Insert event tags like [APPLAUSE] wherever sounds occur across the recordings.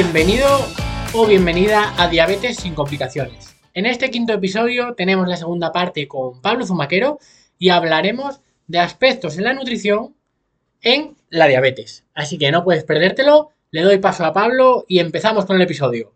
Bienvenido o bienvenida a Diabetes sin complicaciones. En este quinto episodio tenemos la segunda parte con Pablo Zumaquero y hablaremos de aspectos en la nutrición en la diabetes. Así que no puedes perdértelo, le doy paso a Pablo y empezamos con el episodio.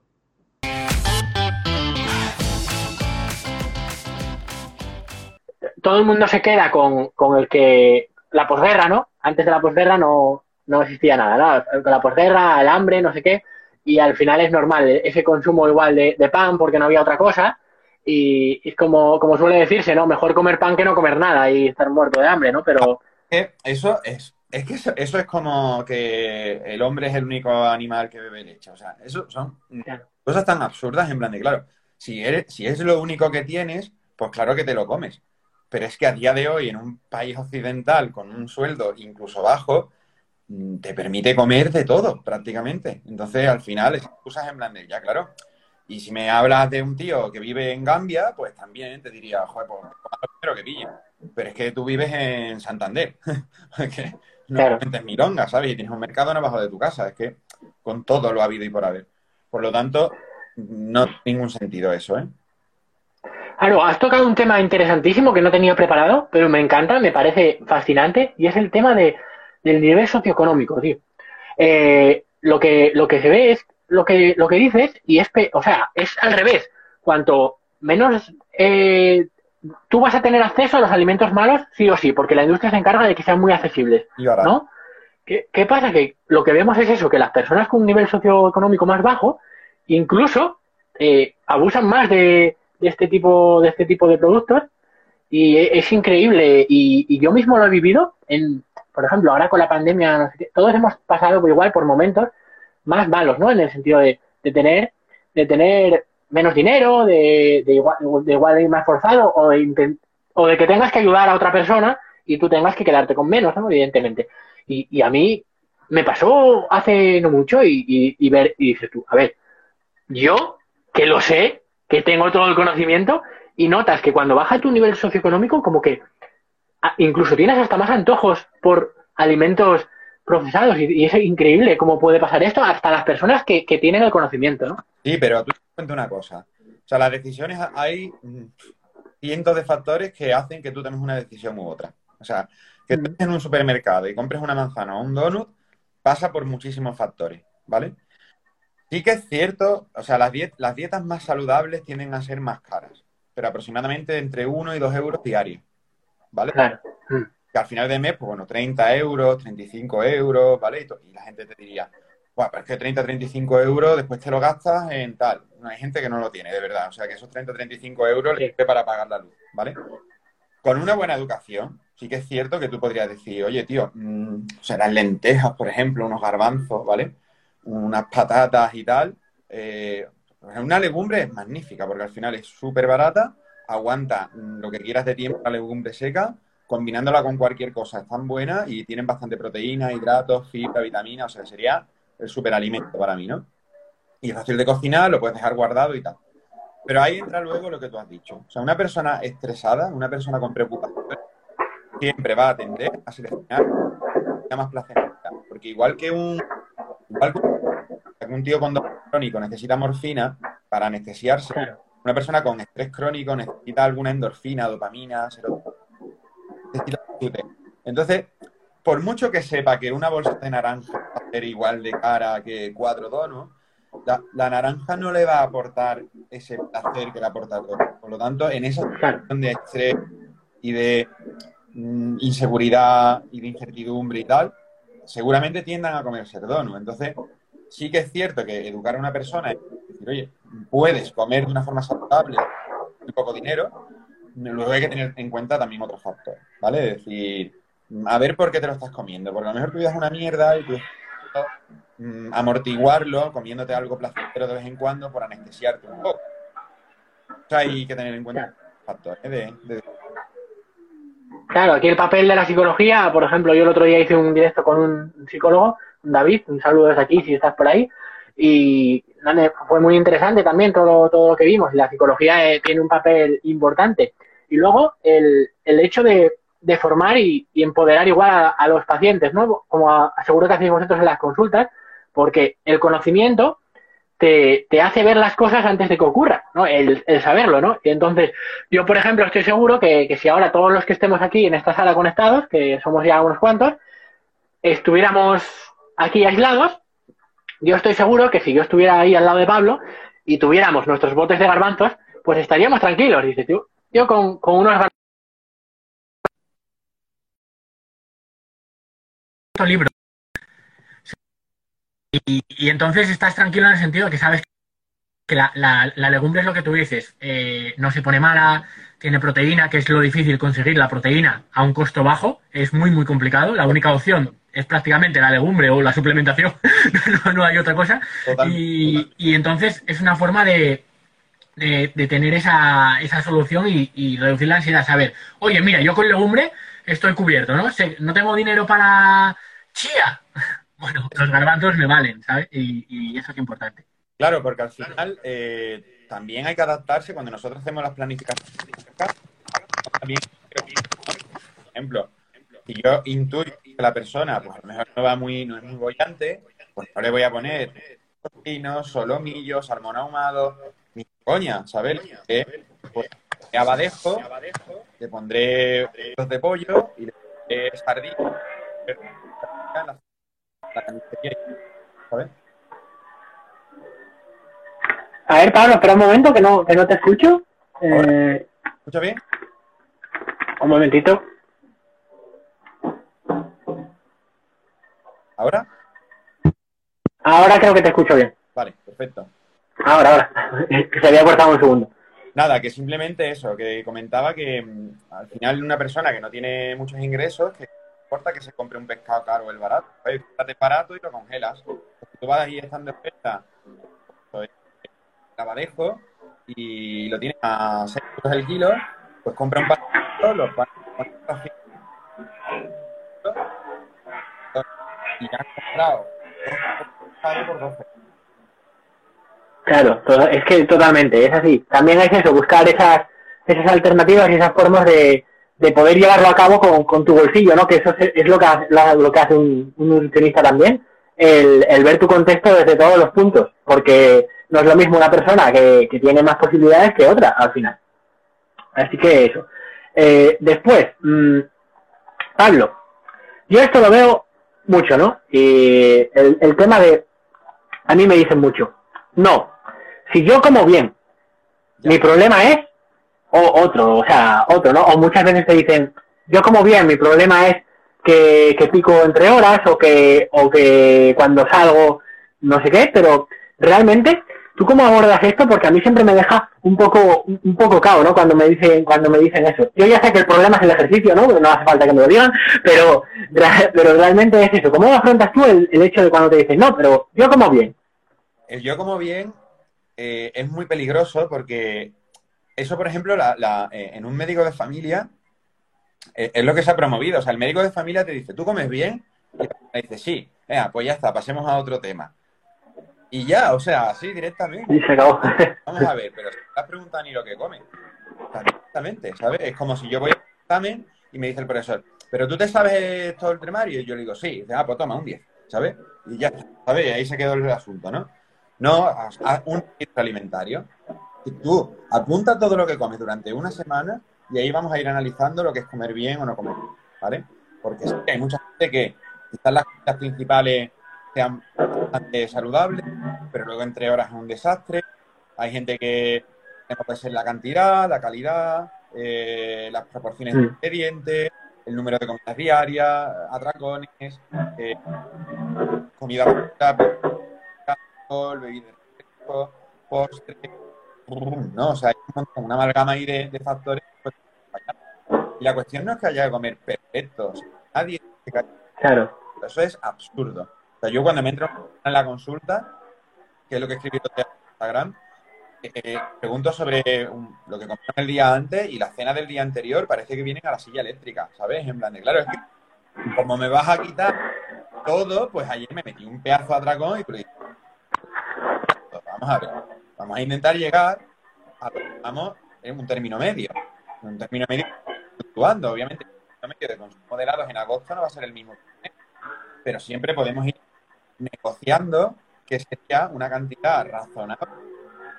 Todo el mundo se queda con, el que la posguerra, ¿no? Antes de la posguerra no, no existía nada, ¿no? La posguerra, el hambre, no sé qué, y al final es normal ese consumo igual de, pan porque no había otra cosa, y, es como, como suele decirse, ¿no? Mejor comer pan que no comer nada y estar muerto de hambre, ¿no? Pero... Eso es es que eso, es como que el hombre es el único animal que bebe leche. O sea, eso son cosas tan absurdas en plan de, claro, si, eres, si es lo único que tienes, pues claro que te lo comes. Pero es que a día de hoy, en un país occidental con un sueldo incluso bajo, te permite comer de todo prácticamente. Entonces, al final, es cosas en plan de, ya, claro. Y si me hablas de un tío que vive en Gambia, pues también te diría, joder, pues, pero que pille. Pero es que tú vives en Santander. [LAUGHS] no es mironga, ¿sabes? Y tienes un mercado abajo de tu casa. Es que con todo lo ha habido y por haber. Por lo tanto, no tiene ningún sentido eso, ¿eh? Claro, has tocado un tema interesantísimo que no tenía preparado, pero me encanta, me parece fascinante, y es el tema de, del nivel socioeconómico, tío. Eh, lo, que, lo que se ve es lo que, lo que dices, y es, o sea, es al revés. Cuanto menos eh, tú vas a tener acceso a los alimentos malos sí o sí, porque la industria se encarga de que sean muy accesibles, ¿no? ¿Qué, pasa? Que lo que vemos es eso, que las personas con un nivel socioeconómico más bajo incluso eh, abusan más de, este tipo de este tipo de productos y e, es, increíble y, yo mismo lo he vivido en por ejemplo ahora con la pandemia todos hemos pasado igual por momentos más malos no en el sentido de, de tener de tener menos dinero, de, igual, de igual ir más forzado o de, o de que tengas que ayudar a otra persona y tú tengas que quedarte con menos, ¿no? evidentemente. Y, y a mí me pasó hace no mucho y, y, ver, y dices tú, a ver, yo que lo sé, que tengo todo el conocimiento y notas que cuando baja tu nivel socioeconómico como que incluso tienes hasta más antojos por alimentos procesados y, es increíble cómo puede pasar esto hasta las personas que, que tienen el conocimiento, ¿no? Sí, pero tú te cuento una cosa. O sea, las decisiones, hay cientos de factores que hacen que tú tomes una decisión u otra. O sea, que tú estés en un supermercado y compres una manzana o un donut, pasa por muchísimos factores, ¿vale? Sí que es cierto, o sea, las, las dietas más saludables tienden a ser más caras, pero aproximadamente entre 1 y 2 euros diarios, ¿vale? Claro. Que al final de mes, pues bueno, 30 euros, 35 euros, ¿vale? y la gente te diría, bueno, pero es que 30, 35 euros después te lo gastas en tal. No hay gente que no lo tiene, de verdad. O sea, que esos 30, 35 euros le sirve para pagar la luz, ¿vale? Con una buena educación, sí que es cierto que tú podrías decir, oye, tío, mmm, o sea, las lentejas, por ejemplo, unos garbanzos, ¿vale? Unas patatas y tal. Eh, una legumbre es magnífica porque al final es súper barata, aguanta lo que quieras de tiempo la legumbre seca, combinándola con cualquier cosa, es tan buena y tienen bastante proteína, hidratos, fibra, vitamina, o sea, sería el superalimento para mí, ¿no? Y es fácil de cocinar, lo puedes dejar guardado y tal. Pero ahí entra luego lo que tú has dicho. O sea, una persona estresada, una persona con preocupación, siempre va a tender a seleccionar la más placentera. Porque igual que un, igual que un tío con dolor crónico necesita morfina para anestesiarse, una persona con estrés crónico necesita alguna endorfina, dopamina, serotonina. Entonces, por mucho que sepa que una bolsa de naranja va a ser igual de cara que cuatro donos, la, naranja no le va a aportar ese placer que le aporta todo. Por lo tanto, en esa situación de estrés y de mm, inseguridad y de incertidumbre y tal, seguramente tiendan a comerse el dono. Entonces, sí que es cierto que educar a una persona es decir, oye, puedes comer de una forma saludable, muy poco dinero, luego hay que tener en cuenta también otros factores, ¿vale? Es decir, a ver por qué te lo estás comiendo. Porque a lo mejor tu vida es una mierda y tú mm, amortiguarlo comiéndote algo placentero de vez en cuando por anestesiarte un poco. O sea, hay que tener en cuenta factores de, Claro, aquí el papel de la psicología, por ejemplo, yo el otro día hice un directo con un psicólogo, David, un saludo desde aquí si estás por ahí, y fue muy interesante también todo, todo lo que vimos, la psicología eh, tiene un papel importante. Y luego el, el hecho de de formar y, empoderar igual a, los pacientes, ¿no? Como seguro que hacéis vosotros en las consultas, porque el conocimiento te, te, hace ver las cosas antes de que ocurra, ¿no? El, el saberlo, ¿no? Y entonces, yo, por ejemplo, estoy seguro que, que, si ahora todos los que estemos aquí en esta sala conectados, que somos ya unos cuantos, estuviéramos aquí aislados, yo estoy seguro que si yo estuviera ahí al lado de Pablo y tuviéramos nuestros botes de garbanzos, pues estaríamos tranquilos, dice, tío. Yo con, con unos garbanzos libro. Y, y, entonces estás tranquilo en el sentido que sabes que la, la, la legumbre es lo que tú dices, eh, no se pone mala, tiene proteína, que es lo difícil conseguir la proteína a un costo bajo, es muy, muy complicado. La única opción es prácticamente la legumbre o la suplementación, [LAUGHS] no, no, hay otra cosa. Total, y, total. y, entonces es una forma de, de, de tener esa, esa solución y, y, reducir la ansiedad. Saber, oye, mira, yo con legumbre estoy cubierto, ¿no? No tengo dinero para chía. [LAUGHS] Bueno, los garbanzos me valen, ¿sabes? Y, y eso es importante. Claro, porque al final eh, también hay que adaptarse cuando nosotros hacemos las planificaciones. También, por ejemplo, si yo intuyo que la persona, pues a lo mejor no va muy, no es muy bollante, pues no le voy a poner pinos, solomillos, salmón ahumado, ni coña, ¿sabes? Eh, pues abadejo, le pondré los de pollo y le pondré sardina, la, ¿sabes? A ver, Pablo, espera un momento que no, que no te escucho. Eh, ¿Escucha bien? Un momentito. ¿Ahora? Ahora creo que te escucho bien. Vale, perfecto. Ahora, ahora. que [LAUGHS] se había cortado un segundo. Nada, que simplemente eso, que comentaba que mmm, al final una persona que no tiene muchos ingresos, que no importa que se compre un pescado caro o el barato, cómprate barato y lo congelas. Tú vas ahí estando en oferta, pues, abadejo y lo tienes a 6 euros el kilo, pues compra un paquete, los y ya has comprado por 12. Claro, es que totalmente, es así. También es eso, buscar esas, esas alternativas y esas formas de, de poder llevarlo a cabo con, con, tu bolsillo, ¿no? Que eso es, es lo, que lo que hace un, un nutricionista también, el, el, ver tu contexto desde todos los puntos, porque no es lo mismo una persona que, que tiene más posibilidades que otra, al final. Así que eso. Eh, después, mmm, Pablo, yo esto lo veo mucho, ¿no? Y el, el tema de, a mí me dicen mucho, no, si yo como bien, mi problema es o otro, o sea, otro, ¿no? O muchas veces te dicen, yo como bien, mi problema es que, que pico entre horas o que, o que cuando salgo no sé qué, pero realmente, ¿tú cómo abordas esto? Porque a mí siempre me deja un poco, un poco cao, ¿no? Cuando me dicen, cuando me dicen eso. Yo ya sé que el problema es el ejercicio, ¿no? No hace falta que me lo digan, pero, pero realmente es eso. ¿Cómo afrontas tú el, hecho de cuando te dicen, no, pero yo como bien? El yo como bien eh, es muy peligroso porque eso, por ejemplo, eh, en un médico de familia eh, es lo que se ha promovido. O sea, el médico de familia te dice, ¿tú comes bien? Y dice, sí. Venga, pues ya está, pasemos a otro tema. Y ya, o sea, así directamente. Y se acabó. [LAUGHS] Vamos a ver, pero si te has preguntado ni lo que come. Directamente, ¿sabes? Es como si yo voy al examen y me dice el profesor, ¿pero tú te sabes todo el temario? Y yo le digo, sí. Y dice, ah, pues toma, un 10, ¿sabes? Y ya ¿sabes? Y ahí se quedó el asunto, ¿no? No, haz un registro alimentario. Y tú apunta todo lo que comes durante una semana y ahí vamos a ir analizando lo que es comer bien o no comer bien, ¿vale? Porque sí, hay mucha gente que quizás las comidas principales sean bastante saludables, pero luego entre horas es un desastre. Hay gente que no puede ser la cantidad, la calidad, eh, las proporciones de ingredientes, el número de comidas diarias, atracones, eh, comida alcohol, bebida refresco, postre, ¿no? O sea, hay una amalgama ahí de, de factores. Y la cuestión no es que haya que comer perfecto, o sea, nadie Claro. Eso es absurdo. O sea, yo cuando me entro en la consulta, que es lo que escribí en Instagram, eh, pregunto sobre lo que comieron el día antes y la cena del día anterior parece que vienen a la silla eléctrica, ¿sabes? En plan de, claro, es que como me vas a quitar todo, pues ayer me metí un pedazo de atracón y le vamos a ver, vamos a intentar llegar a vamos, en un término medio, un término medio fluctuando, obviamente, el término medio de consumo de en agosto no va a ser el mismo, pero siempre podemos ir negociando que sería una cantidad razonable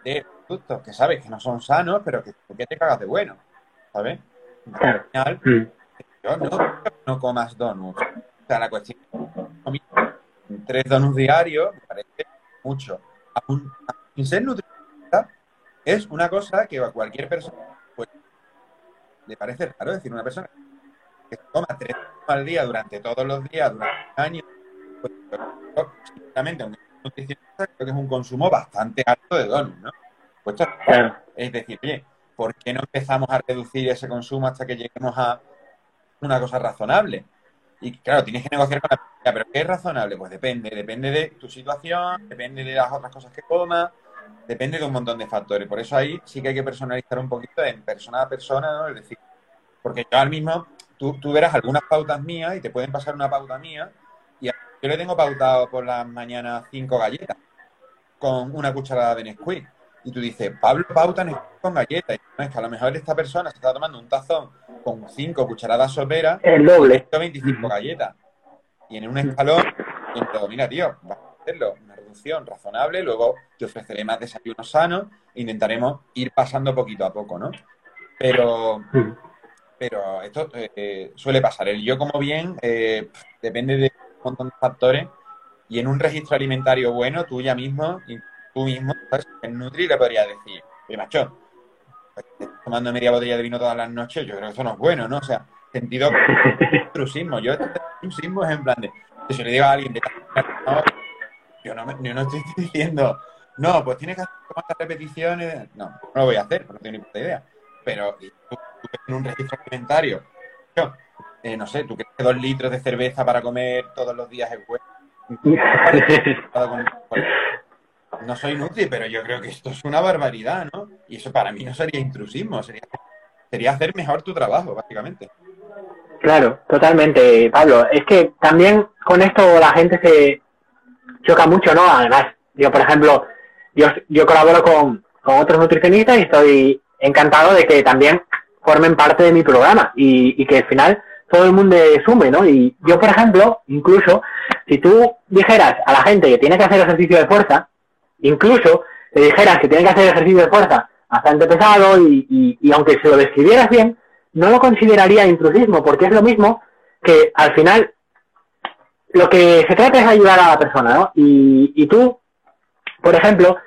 de productos que sabes que no son sanos, pero que, que te cagas de bueno, ¿sabes? Al final, mm. yo no, no comas donuts. O sea, la cuestión tres donuts diarios me parece mucho. sin ser nutricionista, es una cosa que a cualquier persona pues, le parece raro decir una persona que toma tres al día durante todos los días, durante años, pues, sinceramente, un nutricionista creo que es un consumo bastante alto de donuts, ¿no? Pues, es decir, oye, ¿por qué no empezamos a reducir ese consumo hasta que lleguemos a una cosa razonable? Y claro, tienes que negociar con la persona, pero ¿qué es razonable? Pues depende, depende de tu situación, depende de las otras cosas que comas, depende de un montón de factores. Por eso ahí sí que hay que personalizar un poquito en persona a persona, ¿no? Es decir, porque yo al mismo, tú, tú verás algunas pautas mías y te pueden pasar una pauta mía yo le tengo pautado por las mañanas cinco galletas con una cucharada de Nesquik. Y tú dices, Pablo pauta con galletas. Y no es que a lo mejor esta persona se está tomando un tazón con cinco cucharadas soperas. El doble. 25 galletas. Y en un escalón, y entonces, mira, tío, vamos a hacerlo. Una reducción razonable. Luego te ofreceré más desayunos sanos. E intentaremos ir pasando poquito a poco, ¿no? Pero, pero esto eh, suele pasar. El yo como bien eh, depende de montón de factores. Y en un registro alimentario bueno, tú ya mismo tú mismo, ¿sabes? En Nutri le podría decir, oye, macho, tomando media botella de vino todas las noches, yo creo que eso no es bueno, ¿no? O sea, sentido [LAUGHS] intrusismo. Yo este intrusismo es en plan de, si le digo a alguien, de, yo, no, yo no estoy [LAUGHS] diciendo, no, pues tienes que hacer repeticiones. No, no lo voy a hacer, no tengo ni puta idea. Pero tú, en un registro alimentario, yo, eh, no sé, tú crees que dos litros de cerveza para comer todos los días es bueno [LAUGHS] no soy Nutri, pero yo creo que esto es una barbaridad, ¿no? Y eso para mí no sería intrusismo, sería, sería hacer mejor tu trabajo, básicamente. Claro, totalmente, Pablo. Es que también con esto la gente se choca mucho, ¿no? Además, yo, por ejemplo, yo, yo colaboro con, con otros nutricionistas y estoy encantado de que también formen parte de mi programa y, y que al final todo el mundo sume, ¿no? Y yo, por ejemplo, incluso, si tú dijeras a la gente que tiene que hacer ejercicio de fuerza, Incluso te dijeras que tiene que hacer ejercicio de fuerza bastante pesado y, y, aunque se lo describieras bien, no lo consideraría intrusismo, porque es lo mismo que al final lo que se trata es ayudar a la persona, ¿no? Y, y tú, por ejemplo,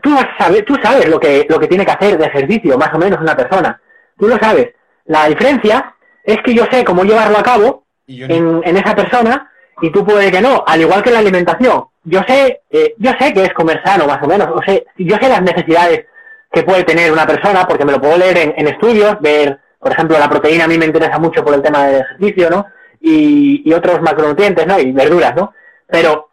tú, sabes, tú sabes lo que, lo que tiene que hacer de ejercicio, más o menos, una persona. Tú lo sabes. La diferencia es que yo sé cómo llevarlo a cabo en, en esa persona y tú puedes que no, al igual que la alimentación yo sé, eh, yo sé que es comer sano, más o menos. O sé, yo sé las necesidades que puede tener una persona, porque me lo puedo leer en, estudios, ver, por ejemplo, la proteína a mí me interesa mucho por el tema del ejercicio, ¿no? Y, otros macronutrientes, ¿no? Y verduras, ¿no? Pero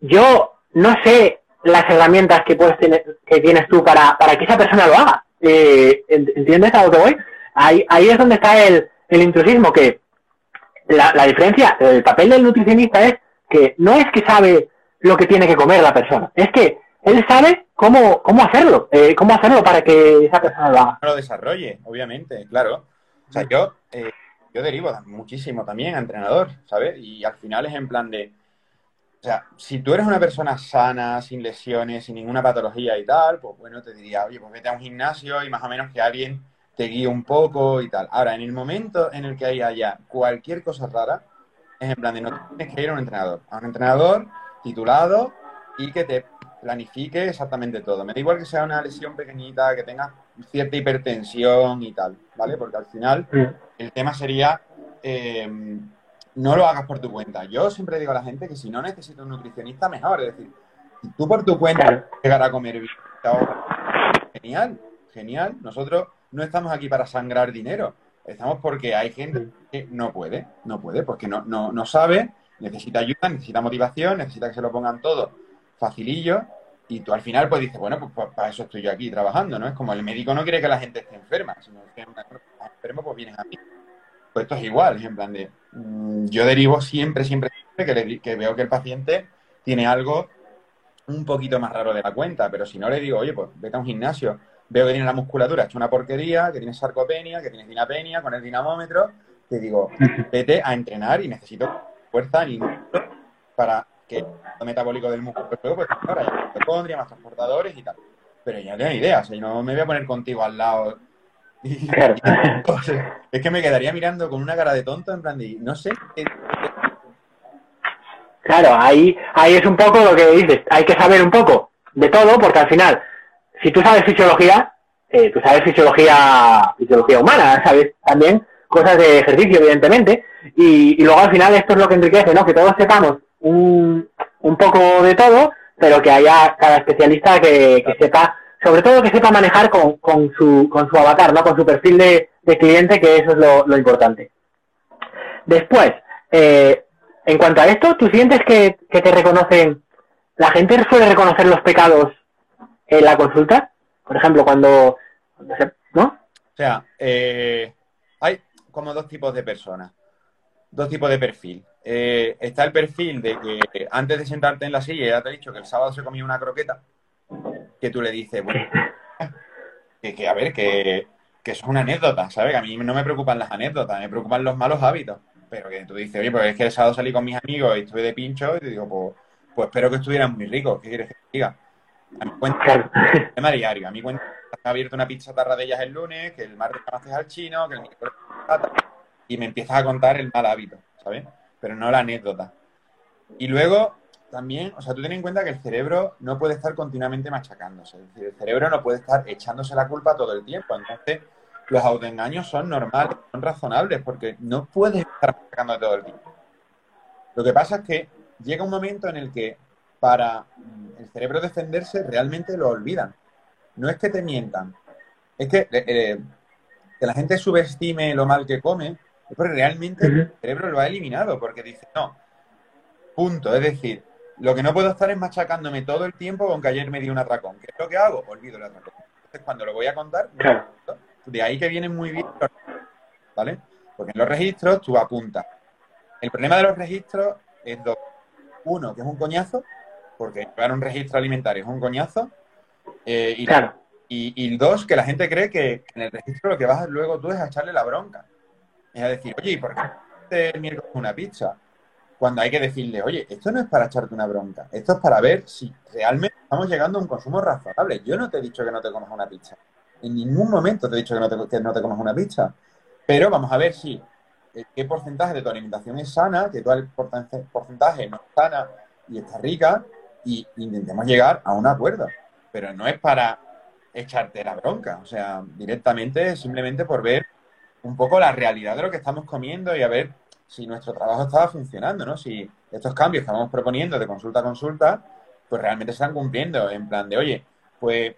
yo no sé las herramientas que puedes tener, que tienes tú para, para que esa persona lo haga. Eh, ¿Entiendes a lo que voy? Ahí, ahí es donde está el, el intrusismo, que la, la diferencia, el papel del nutricionista es que no es que sabe lo que tiene que comer la persona. Es que él sabe cómo, cómo hacerlo, eh, cómo hacerlo para que esa persona lo desarrolle, obviamente, claro. O sea, yo, eh, yo derivo muchísimo también entrenador, ¿sabes? Y al final es en plan de, o sea, si tú eres una persona sana, sin lesiones, sin ninguna patología y tal, pues bueno, te diría, oye, pues vete a un gimnasio y más o menos que alguien te guíe un poco y tal. Ahora, en el momento en el que haya cualquier cosa rara, es en plan de no tienes que ir a un entrenador. A un entrenador titulado y que te planifique exactamente todo. Me da igual que sea una lesión pequeñita, que tenga cierta hipertensión y tal, ¿vale? Porque al final el tema sería eh, no lo hagas por tu cuenta. Yo siempre digo a la gente que si no necesito un nutricionista, mejor. Es decir, si tú por tu cuenta llegar a comer bien, genial, genial. Nosotros no estamos aquí para sangrar dinero. Estamos porque hay gente que no puede, no puede, porque no, no, no sabe necesita ayuda, necesita motivación, necesita que se lo pongan todo facilillo y tú al final pues dices, bueno, pues, pues, para eso estoy yo aquí trabajando, ¿no? Es como el médico no quiere que la gente esté enferma, sino que enfermo pues vienes a mí. Pues esto es igual, es en plan de, mm, yo derivo siempre, siempre, siempre que, veo que el paciente tiene algo un poquito más raro de la cuenta, pero si no le digo, oye, pues vete a un gimnasio, veo que tiene la musculatura hecha una porquería, que tiene sarcopenia, que tiene dinapenia con el dinamómetro, te digo, vete a entrenar y necesito fuerza ni para que el metabólico del músculo luego pues ahora hay mitocondria, más transportadores y tal. Pero yo no tengo ni idea, o sea, yo no me voy a poner contigo al lado. Y- [LAUGHS] Claro. o sea, es que me quedaría mirando con una cara de tonto en plan de, no sé, qué- Claro, ahí, ahí es un poco lo que dices, hay que saber un poco de todo, porque al final, si tú sabes fisiología, eh, tú sabes fisiología, fisiología humana, sabes también cosas de ejercicio, evidentemente, y, y luego al final esto es lo que enriquece, ¿no? Que todos sepamos un, un poco de todo, pero que haya cada especialista que, que sepa, sobre todo que sepa manejar con, con, su, con su avatar, ¿no? Con su perfil de, de cliente, que eso es lo, lo importante. Después, eh, en cuanto a esto, ¿tú sientes que, que te reconocen, la gente suele reconocer los pecados en la consulta? Por ejemplo, cuando, cuando se- ¿no? O sea, eh, hay como dos tipos de personas, dos tipos de perfil. Eh, está el perfil de que antes de sentarte en la silla ya te he dicho que el sábado se comía una croqueta, que tú le dices, bueno, [LAUGHS] que, que, a ver, que, que eso es una anécdota, ¿sabes? Que a mí no me preocupan las anécdotas, me preocupan los malos hábitos. Pero que tú dices, oye, pues es que el sábado salí con mis amigos y estuve de pincho y te digo, pues, pues espero que estuvieran muy ricos, ¿qué quieres que te diga? A mí cuenta Claro. tema diario. A mí cuenta que has abierto una pizza tarra de ellas el lunes, que el martes llamaste al chino, que el miércoles y me empiezas a contar el mal hábito, ¿sabes? Pero no la anécdota. Y luego, también, o sea, tú ten en cuenta que el cerebro no puede estar continuamente machacándose. Es decir, el cerebro no puede estar echándose la culpa todo el tiempo. Entonces, los autoengaños son normales, son razonables, porque no puedes estar machacando todo el tiempo. Lo que pasa es que llega un momento en el que para el cerebro defenderse realmente lo olvidan. No es que te mientan, es que, eh, eh, que la gente subestime lo mal que come, porque realmente el cerebro lo ha eliminado, porque dice, no, punto. Es decir, lo que no puedo estar es machacándome todo el tiempo con que ayer me di un atracón. ¿Qué es lo que hago? Olvido el atracón. Entonces, cuando lo voy a contar, Claro. de ahí que vienen muy bien los registros, ¿vale? Porque en los registros tú apuntas. El problema de los registros es dos. Uno, que es un coñazo, porque llevar un registro alimentario es un coñazo. eh, y, Claro. y, y dos, que la gente cree que en el registro lo que vas luego tú es a echarle la bronca. Es a decir, oye, ¿y por qué te el miércoles una pizza? Cuando hay que decirle, oye, esto no es para echarte una bronca, esto es para ver si realmente estamos llegando a un consumo razonable. Yo no te he dicho que no te comas una pizza. En ningún momento te he dicho que no te, que no te comas una pizza. Pero vamos a ver si eh, qué porcentaje de tu alimentación es sana, que porcentaje porcentaje no es sana y está rica, y intentemos llegar a un acuerdo. Pero no es para echarte la bronca, o sea, directamente simplemente por ver un poco la realidad de lo que estamos comiendo y a ver si nuestro trabajo estaba funcionando, ¿no? Si estos cambios que vamos proponiendo de consulta a consulta, pues realmente se están cumpliendo, en plan de, oye, pues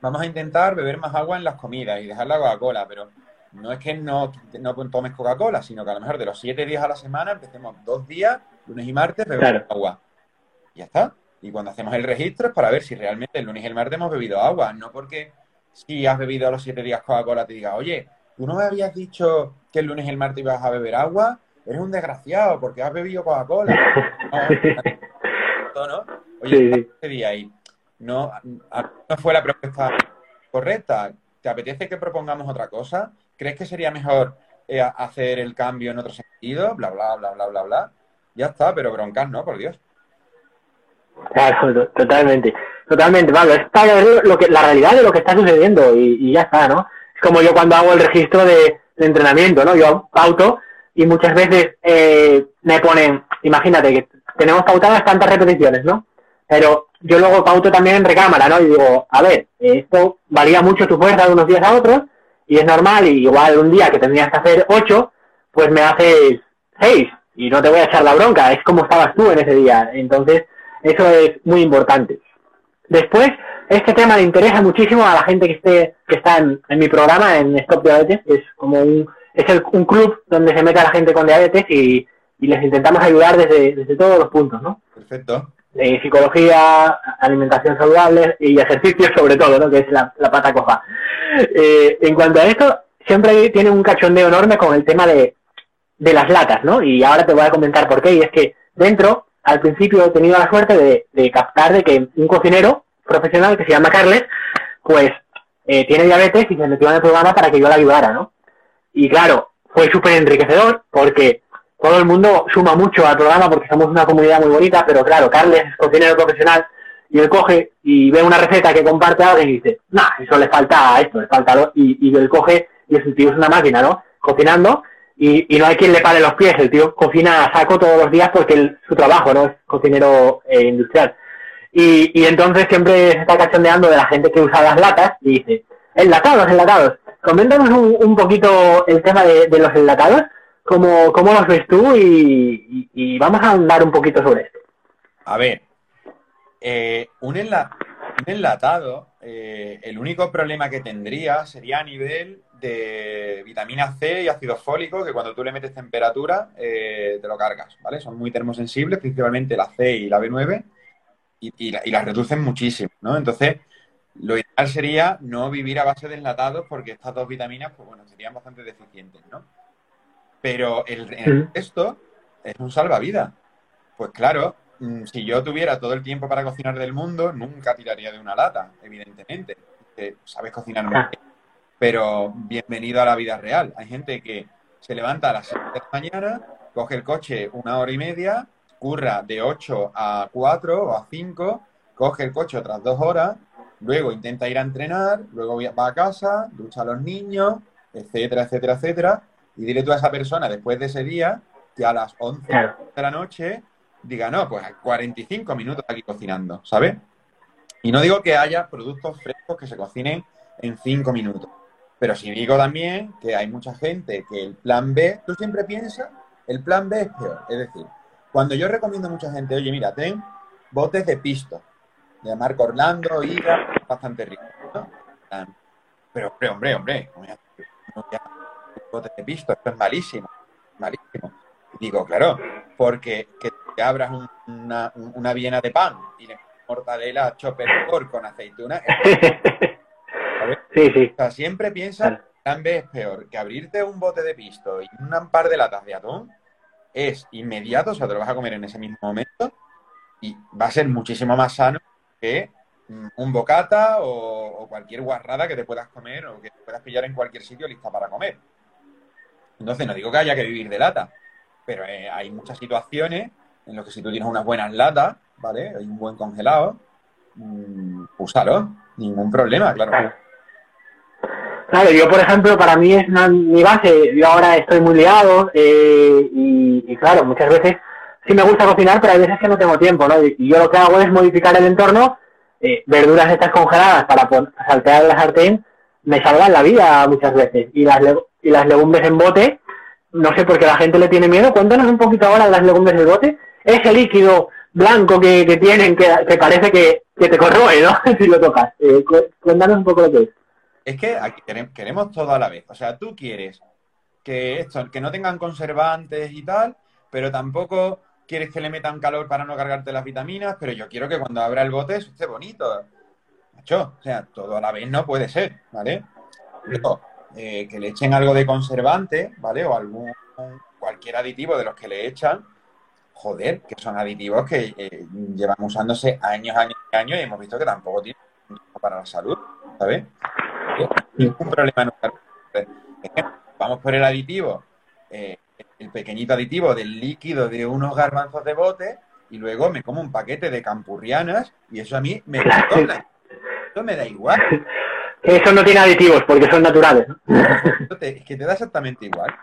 vamos a intentar beber más agua en las comidas y dejar la Coca-Cola, pero no es que no, no tomes Coca-Cola, sino que a lo mejor de los siete días a la semana empecemos dos días, lunes y martes, beber Claro. agua. Y ya está. Y cuando hacemos el registro es para ver si realmente el lunes y el martes hemos bebido agua, no porque si has bebido a los siete días Coca-Cola te diga, oye, tú no me habías dicho que el lunes y el martes ibas a beber agua, eres un desgraciado porque has bebido Coca-Cola. [LAUGHS] No, no, no. Oye, Sí, ese día ahí no, no fue la propuesta correcta. ¿Te apetece que propongamos otra cosa? ¿Crees que sería mejor eh, hacer el cambio en otro sentido? Bla, bla, bla, bla, bla, bla. Ya está, pero broncas no, por Dios. Claro, to- totalmente. Totalmente, Pablo. Es para ver lo que, la realidad de lo que está sucediendo y, y ya está, ¿no? Es como yo cuando hago el registro de, de entrenamiento, ¿no? Yo pauto y muchas veces eh, me ponen, imagínate que tenemos pautadas tantas repeticiones, ¿no? Pero yo luego pauto también en recámara, ¿no? Y digo, a ver, esto varía mucho tu fuerza de unos días a otros y es normal, y igual un día que tendrías que hacer ocho, pues me haces seis y no te voy a echar la bronca, es como estabas tú en ese día. Entonces, eso es muy importante. Después, este tema le interesa muchísimo a la gente que esté que está en, en mi programa, en Stop Diabetes, es como un, es el- un club donde se mete a la gente con diabetes y, y les intentamos ayudar desde, desde todos los puntos, ¿no? Perfecto. Eh, psicología, alimentación saludable y ejercicio sobre todo, ¿no? Que es la, la pata coja. Eh, en cuanto a esto, siempre tiene un cachondeo enorme con el tema de, de las latas, ¿no? Y ahora te voy a comentar por qué. Y es que dentro, al principio he tenido la suerte de, captar de que un cocinero profesional que se llama Carles, pues eh, tiene diabetes y se metió en el programa para que yo le ayudara, ¿no? Y claro, fue súper enriquecedor porque todo el mundo suma mucho al programa porque somos una comunidad muy bonita, pero claro, Carles es cocinero profesional y él coge y ve una receta que comparte alguien y dice, nah, eso le falta a esto, le falta a y, y él coge y el tío es una máquina, ¿no? Cocinando y, no hay quien le pare los pies, el tío cocina a saco todos los días porque su trabajo, ¿no? Es cocinero eh, industrial. Y, entonces siempre se está cachondeando de la gente que usa las latas y dice, enlatados, enlatados. Coméntanos un, un poquito el tema de, los enlatados, cómo, cómo los ves tú y, y, vamos a andar un poquito sobre esto. A ver, eh, un, enlatado, eh, el único problema que tendría sería a nivel de vitamina C y ácido fólico, que cuando tú le metes temperatura eh, te lo cargas, ¿vale? Son muy termosensibles, principalmente la C y la B9, y, y, las reducen muchísimo, ¿no? Entonces, lo ideal sería no vivir a base de enlatados porque estas dos vitaminas, pues bueno, serían bastante deficientes, ¿no? Pero el, el resto es un salvavidas. Pues claro, mm, si yo tuviera todo el tiempo para cocinar del mundo, nunca tiraría de una lata, evidentemente. sabes cocinar muy bien. Pero bienvenido a la vida real. Hay gente que se levanta a las 7 de la mañana, coge el coche una hora y media, curra de 8 a 4 o a 5, coge el coche otras dos horas, luego intenta ir a entrenar, luego va a casa, ducha a los niños, etcétera, etcétera, etcétera. Y dile tú a esa persona después de ese día que a las 11 de la noche diga, no, pues 45 minutos aquí cocinando, ¿sabes? Y no digo que haya productos frescos que se cocinen en 5 minutos. Pero sí digo también que hay mucha gente que el plan B, tú siempre piensas, el plan B es peor. Es decir, cuando yo recomiendo a mucha gente, oye, mira, ten botes de pisto, de Marco Orlando, Ira, bastante rico. Pero, hombre, hombre, hombre, botes de pisto, esto es malísimo, malísimo. digo, claro, porque que abras una, una viena de pan y le mortadela chopper con aceituna. [LAUGHS] Sí, sí. O sea, siempre piensa, plan B es peor, que abrirte un bote de pisto y un par de latas de atún es inmediato, o sea, te lo vas a comer en ese mismo momento y va a ser muchísimo más sano que mm, un bocata o, cualquier guarrada que te puedas comer o que te puedas pillar en cualquier sitio lista para comer. Entonces, no digo que haya que vivir de lata, pero eh, hay muchas situaciones en las que si tú tienes unas buenas latas, ¿vale? Hay un buen congelado, mmm, úsalo, ningún problema, claro. Claro, yo por ejemplo, para mí es mi base, yo ahora estoy muy liado eh, y, claro, muchas veces sí me gusta cocinar, pero hay veces que no tengo tiempo, ¿no? Y, yo lo que hago es modificar el entorno, eh, verduras estas congeladas para saltear la sartén, me salvan la vida muchas veces. Y las, y las legumbres en bote, no sé por qué la gente le tiene miedo, cuéntanos un poquito ahora las legumbres en bote, ese líquido blanco que, tienen que, parece que, te corroe, ¿no? [LAUGHS] si lo tocas. Eh, cuéntanos un poco lo que es. Es que aquí queremos todo a la vez. O sea, tú quieres que esto, que no tengan conservantes y tal, pero tampoco quieres que le metan calor para no cargarte las vitaminas, pero yo quiero que cuando abra el bote esté bonito. Macho, o sea, todo a la vez no puede ser, ¿vale? Eh, que le echen algo de conservante, ¿vale? O algún cualquier aditivo de los que le echan, joder, que son aditivos que eh, llevan usándose años, años y años y hemos visto que tampoco tienen para la salud, ¿sabes? Ningún problema Vamos por el aditivo, eh, el pequeñito aditivo del líquido de unos garbanzos de bote y luego me como un paquete de campurrianas y eso a mí me Eso me da igual. Eso no tiene aditivos porque son naturales. Es que te da exactamente igual.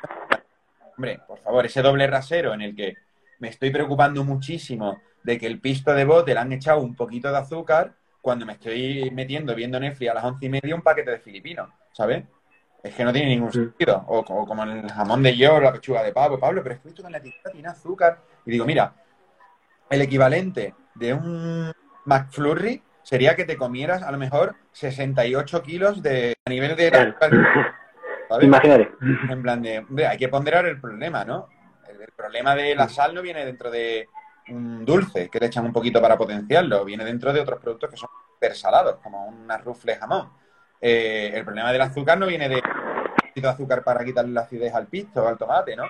Hombre, por favor, ese doble rasero en el que me estoy preocupando muchísimo de que el pisto de bote le han echado un poquito de azúcar cuando me estoy metiendo viendo Netflix a las once y media un paquete de filipinos, ¿sabes? Es que no tiene ningún sentido. O, como el jamón de york, la pechuga de pavo, Pablo, pero es que esto en la etiqueta tiene azúcar. Y digo, mira, el equivalente de un McFlurry sería que te comieras a lo mejor 68 kilos de a nivel de... ¿sabes? Imagínate. En plan de, hay que ponderar el problema, ¿no? el problema de la sal no viene dentro de un dulce que le echan un poquito para potenciarlo, viene dentro de otros productos que son persalados, como una rufle jamón. Eh, el problema del azúcar no viene de de azúcar para quitarle la acidez al pisto al tomate, ¿no?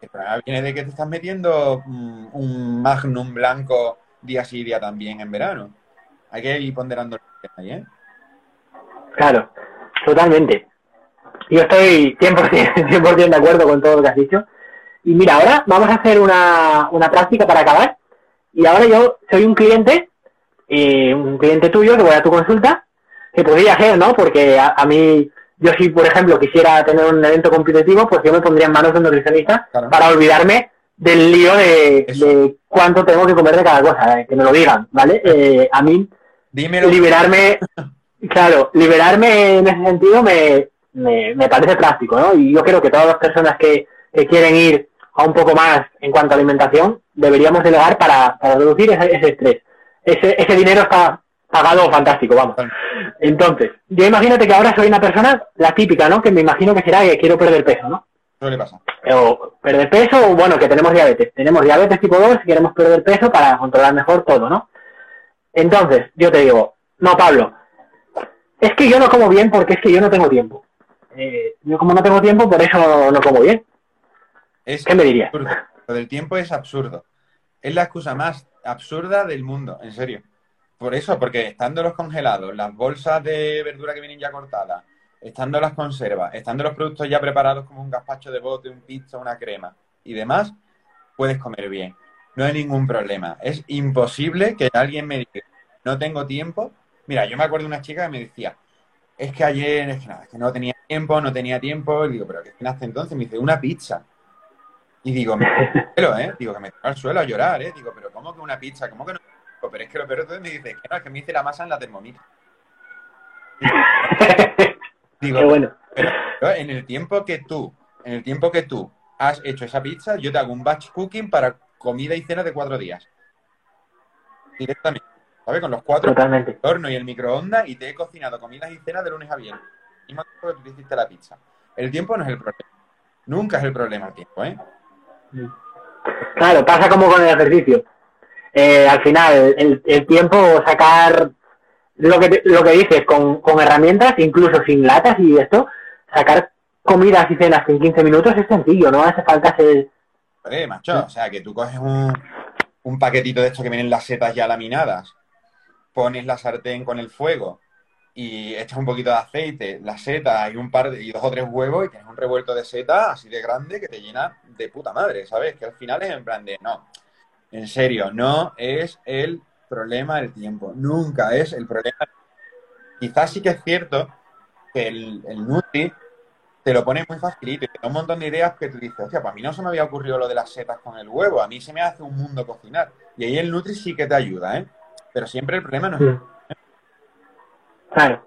El problema viene de que te estás metiendo mm, un magnum blanco día sí día también en verano. Hay que ir ponderando el ahí, ¿eh? Claro, totalmente. Yo estoy 100%, 100 [LAUGHS] de acuerdo con todo lo que has dicho. Y mira, ahora vamos a hacer una, una práctica para acabar. Y ahora yo soy un cliente, eh, un cliente tuyo que voy a tu consulta, que podría ser, ¿no? Porque a, a mí, yo si por ejemplo quisiera tener un evento competitivo, pues yo me pondría en manos de un nutricionista Claro. para olvidarme del lío de, de cuánto tengo que comer de cada cosa, eh, que me lo digan, ¿vale? [LAUGHS] Eh, a mí Dímelo. liberarme, [LAUGHS] claro, liberarme en ese sentido me, me, me parece práctico, ¿no? Y yo creo que todas las personas que, que quieren ir a un poco más en cuanto a alimentación, deberíamos delegar para, para reducir ese, ese estrés. Ese, ese dinero está pagado fantástico, vamos. Entonces, yo imagínate que ahora soy una persona, la típica, ¿no? Que me imagino que será que quiero perder peso, ¿no? Suele pasar. o perder peso, o bueno, que tenemos diabetes. Tenemos diabetes tipo 2 y queremos perder peso para controlar mejor todo, ¿no? Entonces, yo te digo, no, Pablo, es que yo no como bien porque es que yo no tengo tiempo. Eh, yo como no tengo tiempo, por eso no como bien. Es ¿Qué me absurdo. Lo del tiempo es absurdo. Es la excusa más absurda del mundo, en serio. Por eso, porque estando los congelados, las bolsas de verdura que vienen ya cortadas, estando las conservas, estando los productos ya preparados como un gazpacho de bote, un pizza, una crema y demás, puedes comer bien. No hay ningún problema. Es imposible que alguien me diga, no tengo tiempo. Mira, yo me acuerdo de una chica que me decía, es que ayer, es que nada, es que no tenía tiempo, no tenía tiempo. Y digo, pero ¿qué cenaste entonces? Me dice, una pizza. Y digo, me suelo, ¿eh? Digo, que me al suelo a llorar, ¿eh? Digo, pero ¿cómo que una pizza? ¿Cómo que no? Digo, Pero es que lo peor de todo me dice, que no, es que me hice la masa en la Thermomix. [LAUGHS] Digo, Qué bueno. pero, pero en el tiempo que tú, en el tiempo que tú has hecho esa pizza, yo te hago un batch cooking para comida y cena de cuatro días. Directamente. ¿Sabes? Con los cuatro Totalmente. el horno y el microondas y te he cocinado comidas y cenas de lunes a viernes. Mismo tiempo que tú te hiciste la pizza. El tiempo no es el problema. Nunca es el problema el tiempo, ¿eh? Claro, pasa como con el ejercicio. Eh, al final, el, el tiempo, sacar lo que, lo que dices, con, con herramientas, incluso sin latas y esto, sacar comidas y cenas en 15 minutos es sencillo, no hace falta ser... Joder, macho, o sea, que tú coges un, un paquetito de esto que vienen las setas ya laminadas, pones la sartén con el fuego y echas un poquito de aceite, la seta y un par de, y dos o tres huevos y tienes un revuelto de seta así de grande que te llena de puta madre, ¿sabes? Que al final es en plan de, no, en serio, no es el problema el tiempo, nunca es el problema. Quizás sí que es cierto que el, el Nutri te lo pone muy facilito y te da un montón de ideas que tú dices, hostia, pues a mí no se me había ocurrido lo de las setas con el huevo, a mí se me hace un mundo cocinar. Y ahí el Nutri sí que te ayuda, ¿eh? Pero siempre el problema no es... Claro.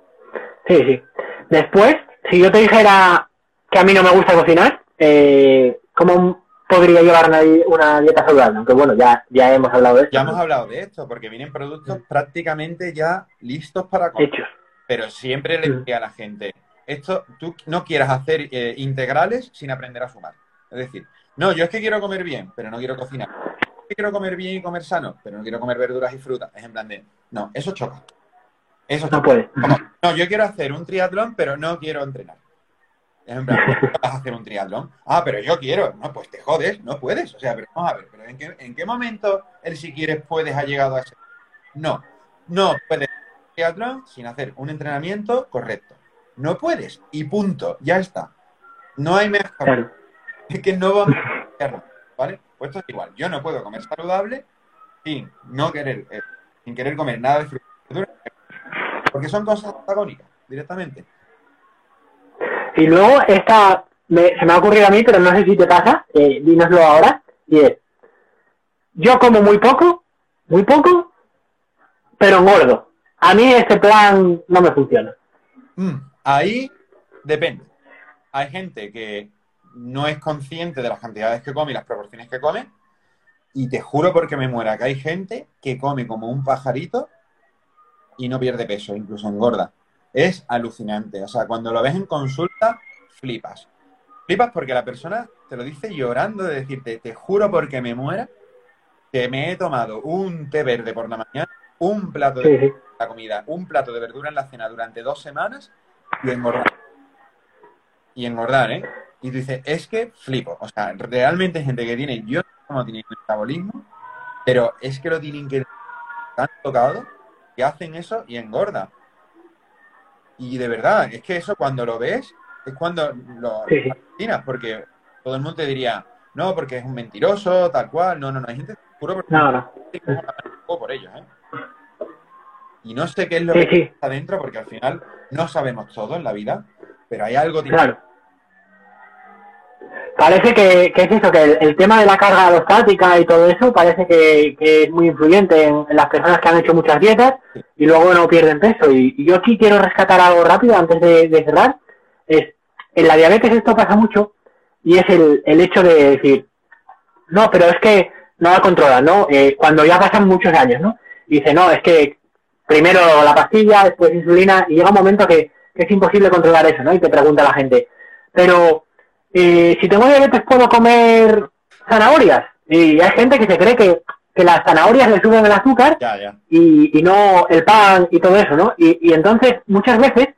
Sí, sí. Después, si yo te dijera que a mí no me gusta cocinar, eh, ¿cómo podría llevar una, una dieta saludable? Aunque bueno, ya, ya hemos hablado de esto. Ya hemos hablado de esto, porque vienen productos prácticamente ya listos para comer. Hechos. Pero siempre le diría a la gente, esto tú no quieras hacer eh, integrales sin aprender a sumar. Es decir, no, yo es que quiero comer bien, pero no quiero cocinar. Quiero comer bien y comer sano, pero no quiero comer verduras y frutas. Es en plan de, no, eso choca. Eso No puede. Como, no, yo quiero hacer un triatlón, pero no quiero entrenar. En plan, ¿no vas a hacer un triatlón? Ah, pero yo quiero. No, pues te jodes, no puedes. O sea, pero vamos a ver, pero ¿en qué, en qué momento el si quieres puedes ha llegado a ese? No, no puedes hacer un triatlón sin hacer un entrenamiento correcto. No puedes. Y punto. Ya está. No hay mejor. Claro. [LAUGHS] Es que no vamos a hacerlo, ¿vale? Pues esto es igual. Yo no puedo comer saludable sin no querer, eh, sin querer comer nada de fruta y verdura, porque son cosas antagónicas directamente. Y luego esta me- se me ha ocurrido a mí, pero no sé si te pasa, eh, dínoslo ahora, y es, yo como muy poco, muy poco, pero engordo. A mí este plan no me funciona. Mm, ahí depende. Hay gente que no es consciente de las cantidades que come y las proporciones que come. Y te juro porque me muera que hay gente que come como un pajarito y no pierde peso, incluso engorda. Es alucinante. O sea, cuando lo ves en consulta, flipas. Flipas porque la persona te lo dice llorando de decirte, te juro porque me muera que me he tomado un té verde por la mañana, un plato de Sí, la comida, un plato de verdura en la cena durante dos semanas y engordar. Y engordar, ¿eh? Y tú dices, es que flipo. O sea, realmente gente que tiene, yo no sé cómo tiene metabolismo, pero es que lo tienen que tan tocado que hacen eso y engorda. Y de verdad, es que eso cuando lo ves, es cuando lo Sí, porque todo el mundo te diría, no, porque es un mentiroso, tal cual. No, no, no, hay gente puro porque No, no. por ellos, ¿eh? Y no sé qué es lo Sí, que sí. está dentro, porque al final no sabemos todo en la vida, pero hay algo Claro. Parece que, es eso, que el, tema de la carga alostática y todo eso parece que, es muy influyente en, las personas que han hecho muchas dietas y luego no pierden peso. Y, yo aquí quiero rescatar algo rápido antes de, cerrar. Es, en la diabetes esto pasa mucho y es el, hecho de decir, no, pero es que no la controla, ¿no? Eh, cuando ya pasan muchos años, ¿no? Y dice, no, es que primero la pastilla, después insulina, y llega un momento que es imposible controlar eso, ¿no? Y te pregunta la gente, pero eh, si tengo diabetes puedo comer zanahorias. Y hay gente que se cree que, que las zanahorias le suben el azúcar Ya, ya. y, y no el pan y todo eso, ¿no? Y, y entonces muchas veces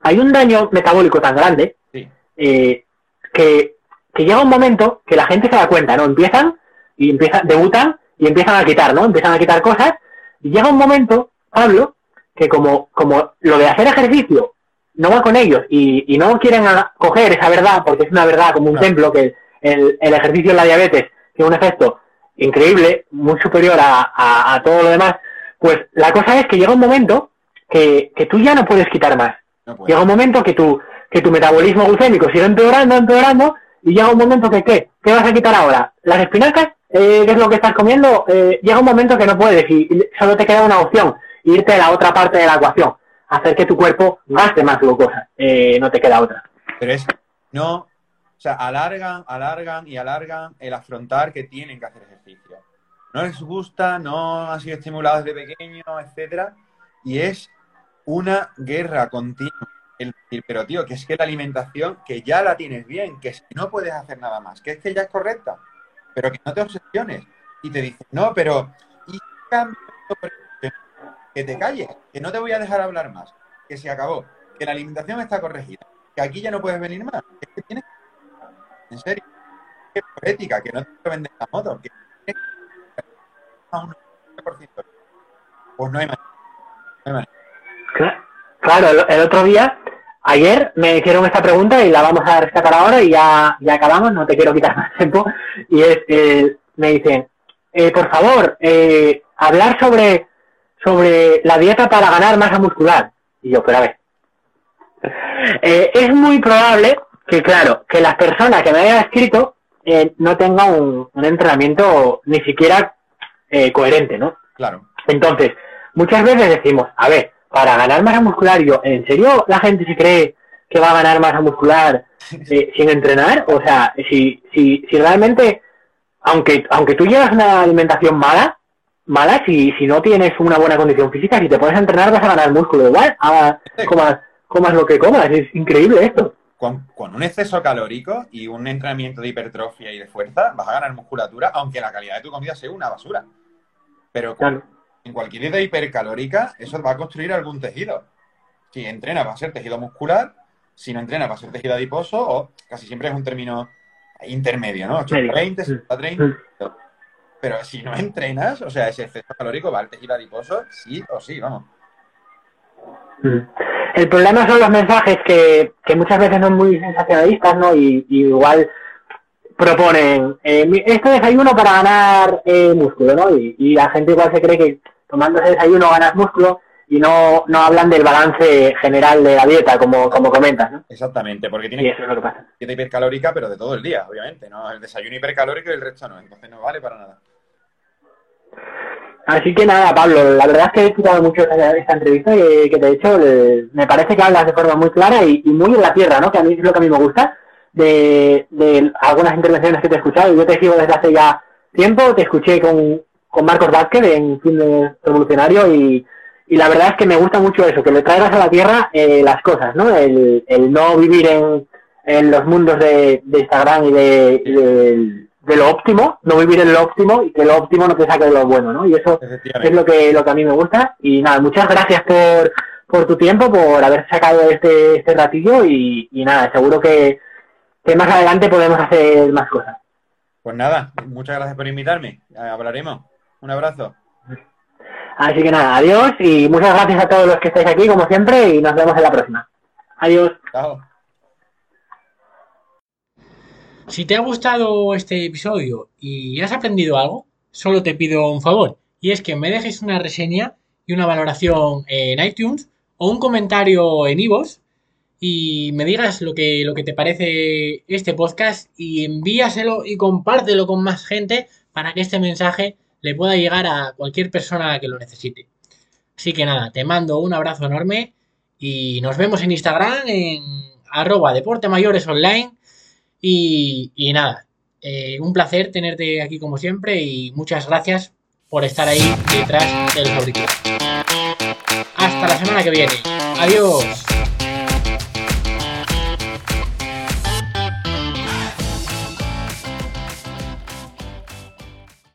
hay un daño metabólico tan grande Sí. eh, que, que llega un momento que la gente se da cuenta, ¿no? Empiezan y empiezan, debutan y empiezan a quitar, ¿no? Empiezan a quitar cosas y llega un momento, Pablo, que como, como lo de hacer ejercicio no va con ellos y, y no quieren coger esa verdad, porque es una verdad como un Claro. templo, que el, el ejercicio en la diabetes tiene un efecto increíble, muy superior a, a- a todo lo demás, pues la cosa es que llega un momento que, que tú ya no puedes quitar más. No. Llega un momento que tu, que tu metabolismo glucémico sigue empeorando, empeorando, y llega un momento que, ¿qué? ¿Qué vas a quitar ahora? ¿Las espinacas? Eh, ¿Qué es lo que estás comiendo? Eh, llega un momento que no puedes y, y solo te queda una opción, irte a la otra parte de la ecuación, hacer que tu cuerpo gaste más glucosa. Eh, no te queda otra. Pero es no, o sea, alargan, alargan y alargan el afrontar que tienen que hacer ejercicio. No les gusta, no han sido estimulados desde pequeños, etcétera, y es una guerra continua. El pero tío, que es que la alimentación, que ya la tienes bien, que que no puedes hacer nada más, que es que ya es correcta, pero que no te obsesiones. Y te dicen, no, pero ¿y cambio esto por esto?". Que te calles, que no te voy a dejar hablar más, que se acabó, que la alimentación está corregida, que aquí ya no puedes venir más, es que tienes en serio, que por ética, que no te vender la moto, que a un 90%. Pues no hay manera. Claro, el, el otro día, ayer me hicieron esta pregunta y la vamos a rescatar ahora y ya, ya acabamos, no te quiero quitar más tiempo. Y es, eh, me dicen, eh, por favor, eh, hablar sobre, sobre la dieta para ganar masa muscular. Y yo, pero a ver. Eh, es muy probable que, claro, que las personas que me hayan escrito eh, no tengan un, un entrenamiento ni siquiera eh, coherente, ¿no? Claro. Entonces, muchas veces decimos, a ver, para ganar masa muscular, yo, ¿en serio la gente se cree que va a ganar masa muscular eh, [LAUGHS] sin entrenar? O sea, si, si, si realmente, aunque, aunque tú llevas una alimentación mala, mala, si, si no tienes una buena condición física, si te pones a entrenar vas a ganar músculo igual, a, comas, comas lo que comas, es increíble esto. Con, con un exceso calórico y un entrenamiento de hipertrofia y de fuerza, vas a ganar musculatura, aunque la calidad de tu comida sea una basura. Pero Claro. en cualquier dieta hipercalórica, eso va a construir algún tejido. Si entrenas va a ser tejido muscular, si no entrenas va a ser tejido adiposo, o casi siempre es un término intermedio, ¿no? 80-20, 70-30. Pero si no entrenas, o sea, ese exceso calórico va al tejido adiposo, sí o sí, vamos. Mm. El problema son los mensajes que, que muchas veces son muy sensacionalistas, ¿no? Y, y igual proponen eh, este desayuno para ganar eh, músculo, ¿no? Y, y la gente igual se cree que tomando ese desayuno ganas músculo y no, no hablan del balance general de la dieta, como, como comentas, ¿no? Exactamente, porque lo que pasa. dieta hipercalórica, pero de todo el día, obviamente, ¿no? El desayuno hipercalórico y el resto no, entonces no vale para nada. Así que nada, Pablo, la verdad es que he disfrutado mucho esta, entrevista que, que te he hecho. Le- me parece que hablas de forma muy clara y, y muy en la tierra, ¿no? Que a mí es lo que a mí me gusta de, algunas intervenciones que te he escuchado. Y yo te sigo desde hace ya tiempo, te escuché con, con Marcos Vázquez en Fin de Revolucionario y, y la verdad es que me gusta mucho eso, que le traigas a la tierra eh, las cosas, ¿no? El, el no vivir en, en los mundos de, de Instagram y de, y de, de lo óptimo, no vivir en lo óptimo y que lo óptimo no te saque de lo bueno, ¿no? Y eso es lo que, lo que a mí me gusta. Y nada, muchas gracias por, por tu tiempo, por haber sacado este, este ratillo y, y nada, seguro que, que más adelante podemos hacer más cosas. Pues nada, muchas gracias por invitarme. Eh, Hablaremos. Un abrazo. Así que nada, adiós y muchas gracias a todos los que estáis aquí, como siempre, y nos vemos en la próxima. Adiós. Chao. Si te ha gustado este episodio y has aprendido algo, solo te pido un favor, y es que me dejes una reseña y una valoración en iTunes o un comentario en iVoox y me digas lo que, lo que te parece este podcast y envíaselo y compártelo con más gente para que este mensaje le pueda llegar a cualquier persona que lo necesite. Así que nada, te mando un abrazo enorme y nos vemos en Instagram en arroba deporte mayores online y, nada, eh, un placer tenerte aquí como siempre y muchas gracias por estar ahí detrás del fabricante. Hasta la semana que viene. Adiós.